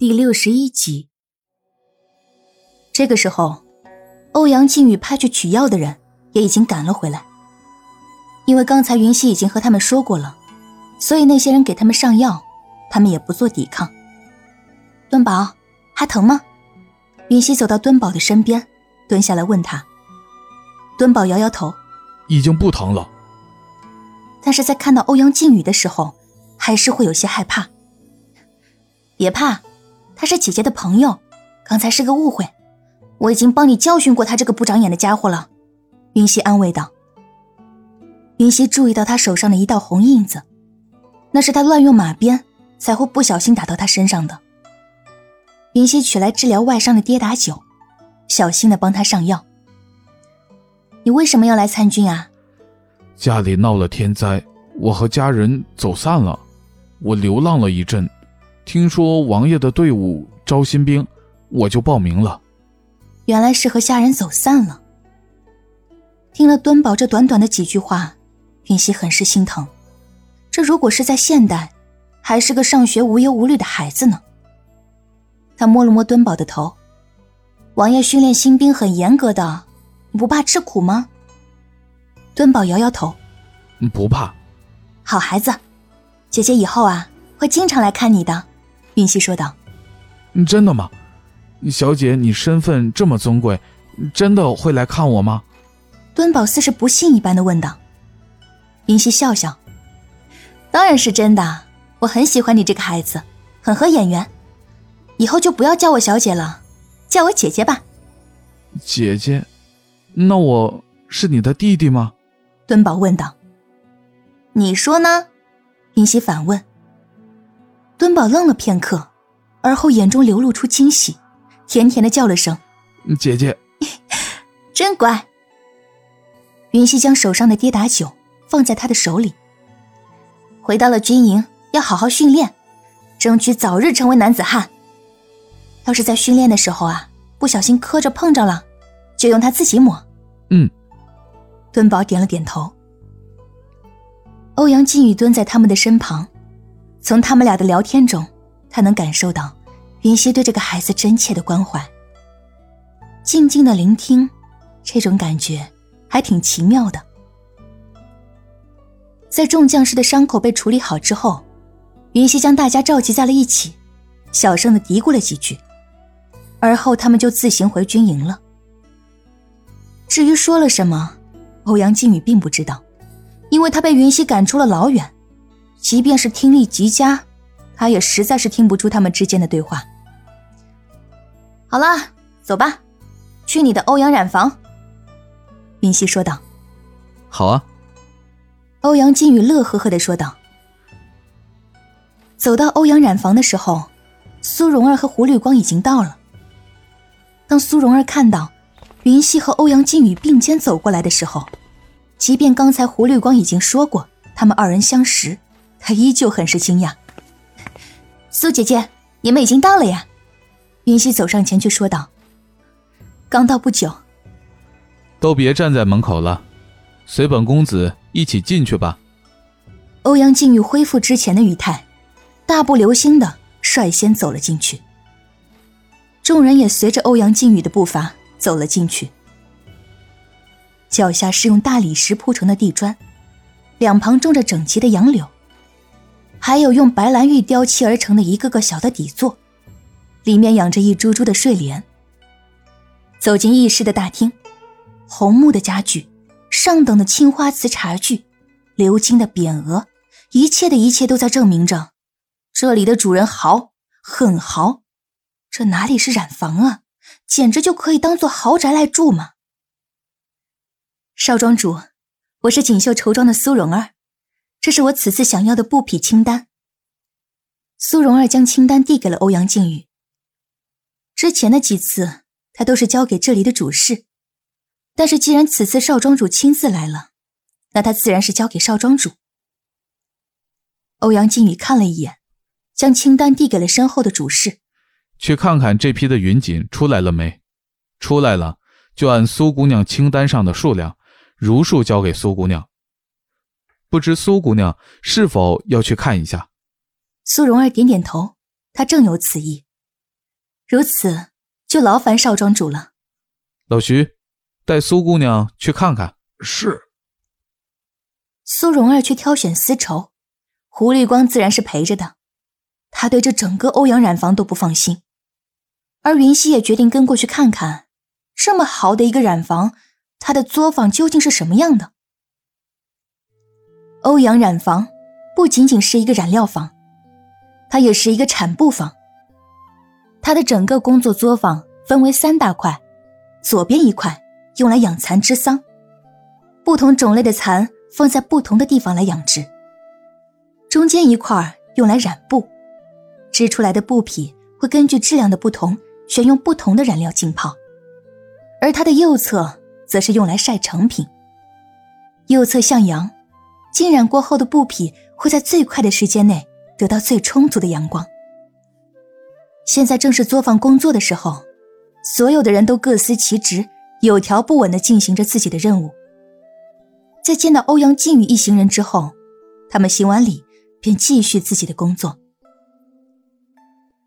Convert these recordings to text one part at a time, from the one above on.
第六十一集。这个时候，欧阳靖宇派去取药的人也已经赶了回来。因为刚才云溪已经和他们说过了，所以那些人给他们上药，他们也不做抵抗。敦宝，还疼吗？云溪走到敦宝的身边，蹲下来问他。敦宝摇摇头，已经不疼了。但是在看到欧阳靖宇的时候，还是会有些害怕。别怕。他是姐姐的朋友，刚才是个误会，我已经帮你教训过他这个不长眼的家伙了。”云溪安慰道。云溪注意到他手上的一道红印子，那是他乱用马鞭才会不小心打到他身上的。云溪取来治疗外伤的跌打酒，小心的帮他上药。你为什么要来参军啊？家里闹了天灾，我和家人走散了，我流浪了一阵。听说王爷的队伍招新兵，我就报名了。原来是和家人走散了。听了敦宝这短短的几句话，云溪很是心疼。这如果是在现代，还是个上学无忧无虑的孩子呢。他摸了摸敦宝的头，王爷训练新兵很严格的，你不怕吃苦吗？敦宝摇摇头，不怕。好孩子，姐姐以后啊会经常来看你的。云溪说道：“真的吗？小姐，你身份这么尊贵，真的会来看我吗？”敦宝似是不信一般的问道。云溪笑笑：“当然是真的，我很喜欢你这个孩子，很合眼缘。以后就不要叫我小姐了，叫我姐姐吧。”姐姐，那我是你的弟弟吗？敦宝问道。“你说呢？”云溪反问。敦宝愣了片刻，而后眼中流露出惊喜，甜甜的叫了声：“姐姐，真乖。”云溪将手上的跌打酒放在他的手里。回到了军营，要好好训练，争取早日成为男子汉。要是在训练的时候啊，不小心磕着碰着了，就用他自己抹。嗯。敦宝点了点头。欧阳靖宇蹲在他们的身旁。从他们俩的聊天中，他能感受到云溪对这个孩子真切的关怀。静静的聆听，这种感觉还挺奇妙的。在众将士的伤口被处理好之后，云溪将大家召集在了一起，小声的嘀咕了几句，而后他们就自行回军营了。至于说了什么，欧阳靖宇并不知道，因为他被云溪赶出了老远。即便是听力极佳，他也实在是听不出他们之间的对话。好了，走吧，去你的欧阳染房。”云溪说道。“好啊。”欧阳靖宇乐呵呵的说道。走到欧阳染房的时候，苏蓉儿和胡绿光已经到了。当苏蓉儿看到云溪和欧阳靖宇并肩走过来的时候，即便刚才胡绿光已经说过他们二人相识。他依旧很是惊讶。苏姐姐，你们已经到了呀？云溪走上前去说道：“刚到不久。”都别站在门口了，随本公子一起进去吧。欧阳靖宇恢复之前的语态，大步流星的率先走了进去。众人也随着欧阳靖宇的步伐走了进去。脚下是用大理石铺成的地砖，两旁种着整齐的杨柳。还有用白兰玉雕砌而成的一个个小的底座，里面养着一株株的睡莲。走进议事的大厅，红木的家具，上等的青花瓷茶具，鎏金的匾额，一切的一切都在证明着，这里的主人豪，很豪。这哪里是染房啊，简直就可以当做豪宅来住嘛！少庄主，我是锦绣绸庄的苏蓉儿。这是我此次想要的布匹清单。苏蓉儿将清单递给了欧阳靖宇。之前的几次，他都是交给这里的主事，但是既然此次少庄主亲自来了，那他自然是交给少庄主。欧阳靖宇看了一眼，将清单递给了身后的主事，去看看这批的云锦出来了没？出来了，就按苏姑娘清单上的数量，如数交给苏姑娘。不知苏姑娘是否要去看一下？苏蓉儿点点头，她正有此意。如此就劳烦少庄主了。老徐，带苏姑娘去看看。是。苏蓉儿去挑选丝绸，胡绿光自然是陪着的。他对这整个欧阳染坊都不放心，而云溪也决定跟过去看看，这么好的一个染坊，他的作坊究竟是什么样的？欧阳染坊不仅仅是一个染料坊，它也是一个产布坊。他的整个工作作坊分为三大块，左边一块用来养蚕织桑，不同种类的蚕放在不同的地方来养殖。中间一块用来染布。织出来的布匹会根据质量的不同，选用不同的染料浸泡，而它的右侧则是用来晒成品。右侧向阳，浸染过后的布匹会在最快的时间内得到最充足的阳光。现在正是作坊工作的时候，所有的人都各司其职，有条不紊地进行着自己的任务。在见到欧阳靖宇一行人之后，他们行完礼，便继续自己的工作。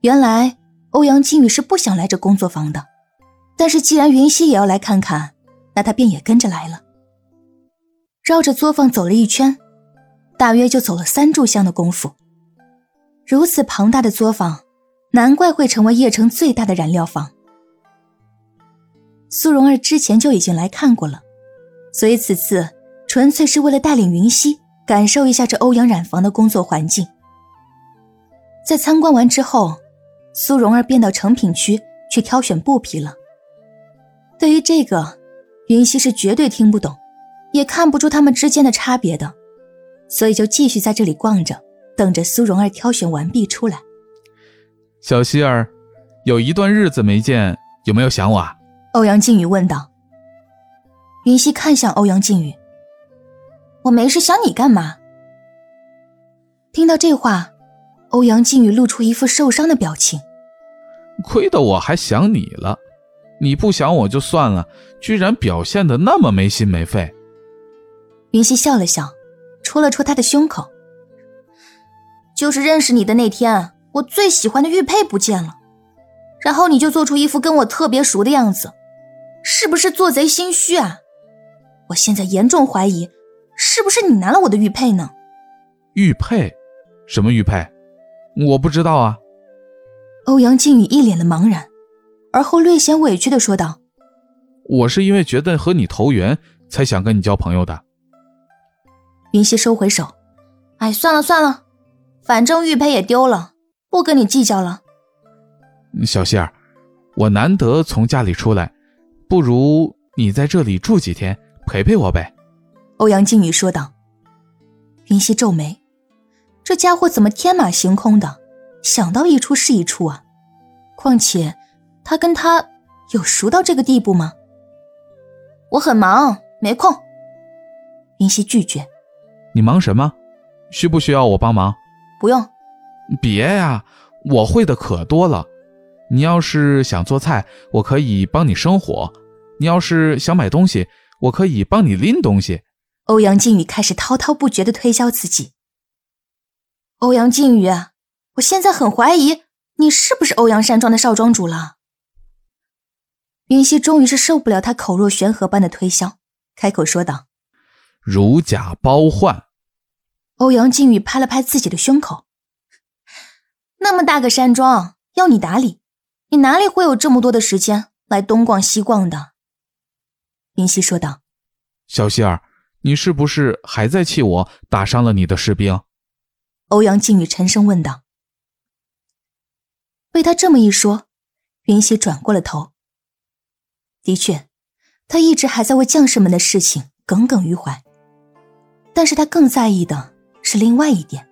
原来欧阳靖宇是不想来这工作坊的，但是既然云溪也要来看看，那他便也跟着来了。绕着作坊走了一圈，大约就走了三炷香的功夫。如此庞大的作坊，难怪会成为邺城最大的染料坊。苏蓉儿之前就已经来看过了，所以此次纯粹是为了带领云溪感受一下这欧阳染坊的工作环境。在参观完之后。苏蓉儿便到成品区去挑选布匹了。对于这个，云溪是绝对听不懂，也看不出他们之间的差别的，所以就继续在这里逛着，等着苏蓉儿挑选完毕出来。小希儿，有一段日子没见，有没有想我？啊？欧阳靖宇问道。云溪看向欧阳靖宇：“我没事，想你干嘛？”听到这话，欧阳靖宇露出一副受伤的表情。亏得我还想你了，你不想我就算了，居然表现的那么没心没肺。云溪笑了笑，戳了戳他的胸口。就是认识你的那天，我最喜欢的玉佩不见了，然后你就做出一副跟我特别熟的样子，是不是做贼心虚啊？我现在严重怀疑，是不是你拿了我的玉佩呢？玉佩？什么玉佩？我不知道啊。欧阳靖宇一脸的茫然，而后略显委屈的说道：“我是因为觉得和你投缘，才想跟你交朋友的。”云溪收回手：“哎，算了算了，反正玉佩也丢了，不跟你计较了。”小希儿，我难得从家里出来，不如你在这里住几天，陪陪我呗。”欧阳靖宇说道。云溪皱眉：“这家伙怎么天马行空的？”想到一出是一出啊！况且，他跟他有熟到这个地步吗？我很忙，没空。云溪拒绝。你忙什么？需不需要我帮忙？不用。别呀，我会的可多了。你要是想做菜，我可以帮你生火；你要是想买东西，我可以帮你拎东西。欧阳靖宇开始滔滔不绝地推销自己。欧阳靖宇。我现在很怀疑你是不是欧阳山庄的少庄主了。云溪终于是受不了他口若悬河般的推销，开口说道：“如假包换。”欧阳靖宇拍了拍自己的胸口：“那么大个山庄要你打理，你哪里会有这么多的时间来东逛西逛的？”云溪说道：“小希儿，你是不是还在气我打伤了你的士兵？”欧阳靖宇沉声问道。被他这么一说，云溪转过了头。的确，他一直还在为将士们的事情耿耿于怀，但是他更在意的是另外一点。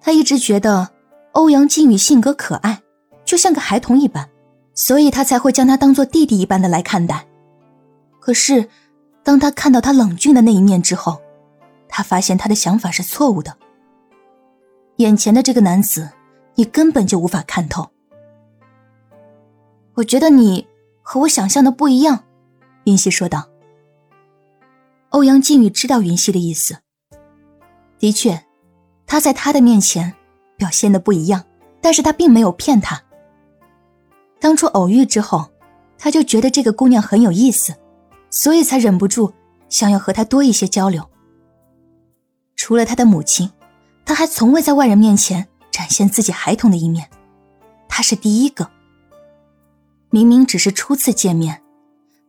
他一直觉得欧阳靖宇性格可爱，就像个孩童一般，所以他才会将他当做弟弟一般的来看待。可是，当他看到他冷峻的那一面之后，他发现他的想法是错误的。眼前的这个男子。你根本就无法看透。我觉得你和我想象的不一样，云溪说道。欧阳靖宇知道云溪的意思。的确，他在他的面前表现的不一样，但是他并没有骗他。当初偶遇之后，他就觉得这个姑娘很有意思，所以才忍不住想要和她多一些交流。除了他的母亲，他还从未在外人面前展现自己孩童的一面，他是第一个。明明只是初次见面，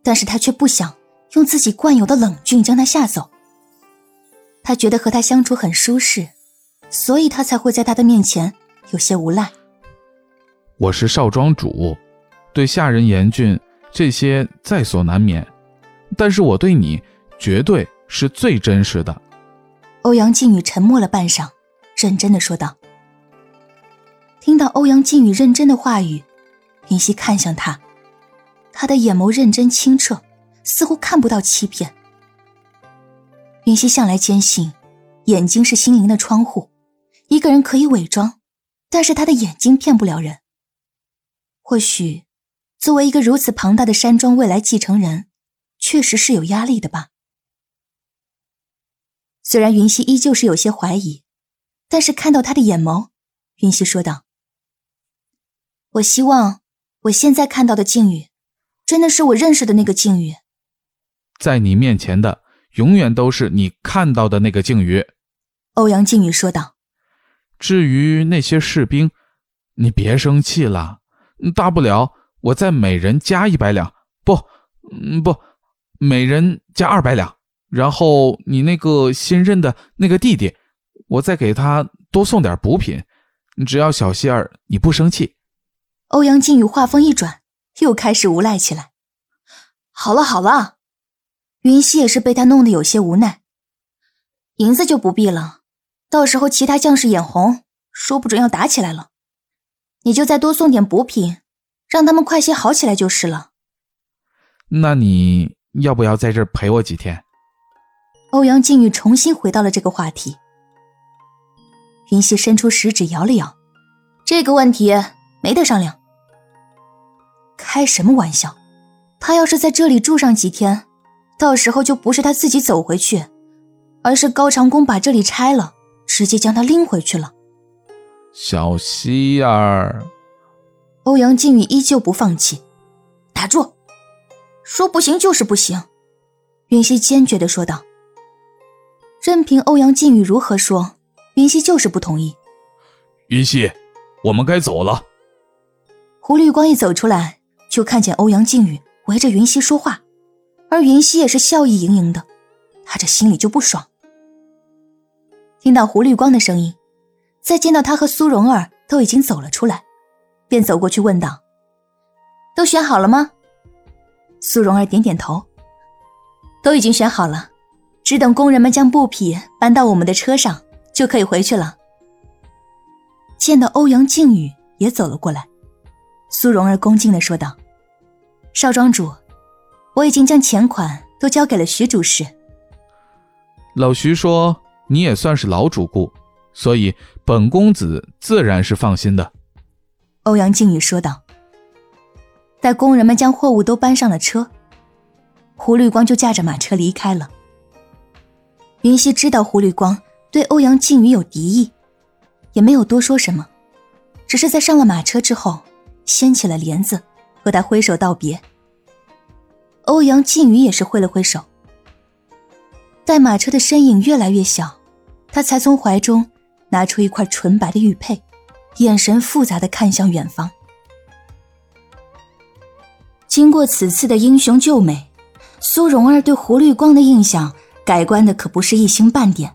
但是他却不想用自己惯有的冷峻将他吓走。他觉得和他相处很舒适，所以他才会在他的面前有些无赖。我是少庄主，对下人严峻这些在所难免，但是我对你绝对是最真实的。欧阳靖宇沉默了半晌，认真的说道。听到欧阳靖宇认真的话语，云溪看向他，他的眼眸认真清澈，似乎看不到欺骗。云溪向来坚信，眼睛是心灵的窗户，一个人可以伪装，但是他的眼睛骗不了人。或许，作为一个如此庞大的山庄未来继承人，确实是有压力的吧。虽然云溪依旧是有些怀疑，但是看到他的眼眸，云溪说道：“我希望我现在看到的靖宇，真的是我认识的那个靖宇。在你面前的，永远都是你看到的那个靖宇。”欧阳靖宇说道。“至于那些士兵，你别生气了，大不了我再每人加一百两，不，嗯不，每人加二百两。”然后你那个新任的那个弟弟，我再给他多送点补品，只要小希儿你不生气。欧阳靖宇话锋一转，又开始无赖起来。好了好了，云溪也是被他弄得有些无奈。银子就不必了，到时候其他将士眼红，说不准要打起来了。你就再多送点补品，让他们快些好起来就是了。那你要不要在这儿陪我几天？欧阳靖宇重新回到了这个话题。云溪伸出食指摇了摇，这个问题没得商量。开什么玩笑？他要是在这里住上几天，到时候就不是他自己走回去，而是高长恭把这里拆了，直接将他拎回去了。小希儿，欧阳靖宇依旧不放弃。打住！说不行就是不行。云溪坚决的说道。任凭欧阳靖宇如何说，云溪就是不同意。云溪，我们该走了。胡绿光一走出来，就看见欧阳靖宇围着云溪说话，而云溪也是笑意盈盈的，他这心里就不爽。听到胡绿光的声音，再见到他和苏蓉儿都已经走了出来，便走过去问道：“都选好了吗？”苏蓉儿点点头：“都已经选好了。”只等工人们将布匹搬到我们的车上，就可以回去了。见到欧阳靖宇也走了过来，苏蓉儿恭敬的说道：“少庄主，我已经将钱款都交给了徐主事。”老徐说：“你也算是老主顾，所以本公子自然是放心的。”欧阳靖宇说道。待工人们将货物都搬上了车，胡绿光就驾着马车离开了。云溪知道胡绿光对欧阳靖宇有敌意，也没有多说什么，只是在上了马车之后，掀起了帘子，和他挥手道别。欧阳靖宇也是挥了挥手。待马车的身影越来越小，他才从怀中拿出一块纯白的玉佩，眼神复杂的看向远方。经过此次的英雄救美，苏蓉儿对胡绿光的印象。改观的可不是一星半点，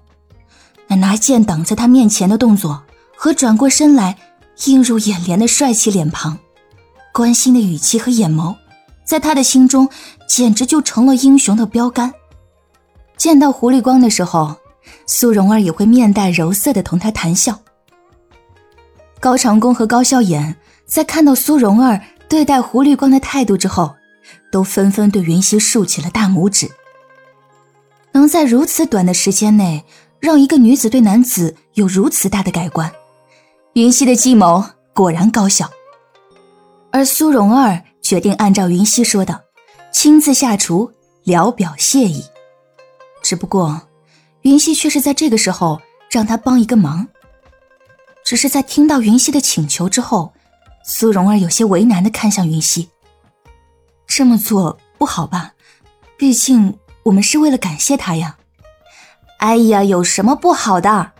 那拿剑挡在他面前的动作和转过身来映入眼帘的帅气脸庞，关心的语气和眼眸，在他的心中简直就成了英雄的标杆。见到狐狸光的时候，苏蓉儿也会面带柔色的同他谈笑。高长恭和高笑颜在看到苏蓉儿对待狐狸光的态度之后，都纷纷对云溪竖起了大拇指。能在如此短的时间内让一个女子对男子有如此大的改观，云溪的计谋果然高效。而苏蓉儿决定按照云溪说的，亲自下厨聊表谢意。只不过，云溪却是在这个时候让他帮一个忙。只是在听到云溪的请求之后，苏蓉儿有些为难的看向云溪。这么做不好吧？毕竟我们是为了感谢他呀。哎呀，有什么不好的？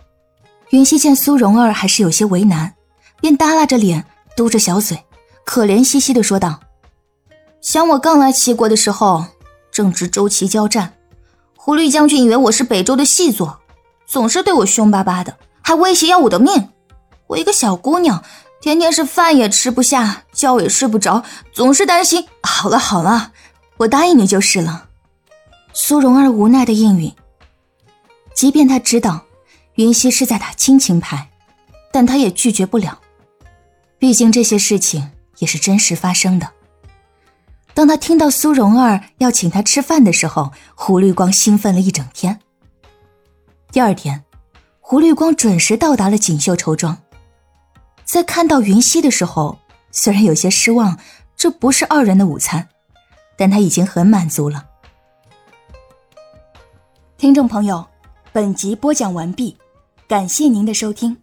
云溪见苏蓉儿还是有些为难，便耷拉着脸，嘟着小嘴，可怜兮兮的说道：“想我刚来齐国的时候，正值周齐交战，胡律将军以为我是北周的细作，总是对我凶巴巴的，还威胁要我的命。我一个小姑娘，天天是饭也吃不下，觉也睡不着，总是担心。好了好了，我答应你就是了。”苏蓉儿无奈的应允。即便他知道云溪是在打亲情牌，但他也拒绝不了。毕竟这些事情也是真实发生的。当他听到苏蓉儿要请他吃饭的时候，胡绿光兴奋了一整天。第二天，胡绿光准时到达了锦绣绸庄。在看到云溪的时候，虽然有些失望，这不是二人的午餐，但他已经很满足了。听众朋友。本集播讲完毕，感谢您的收听。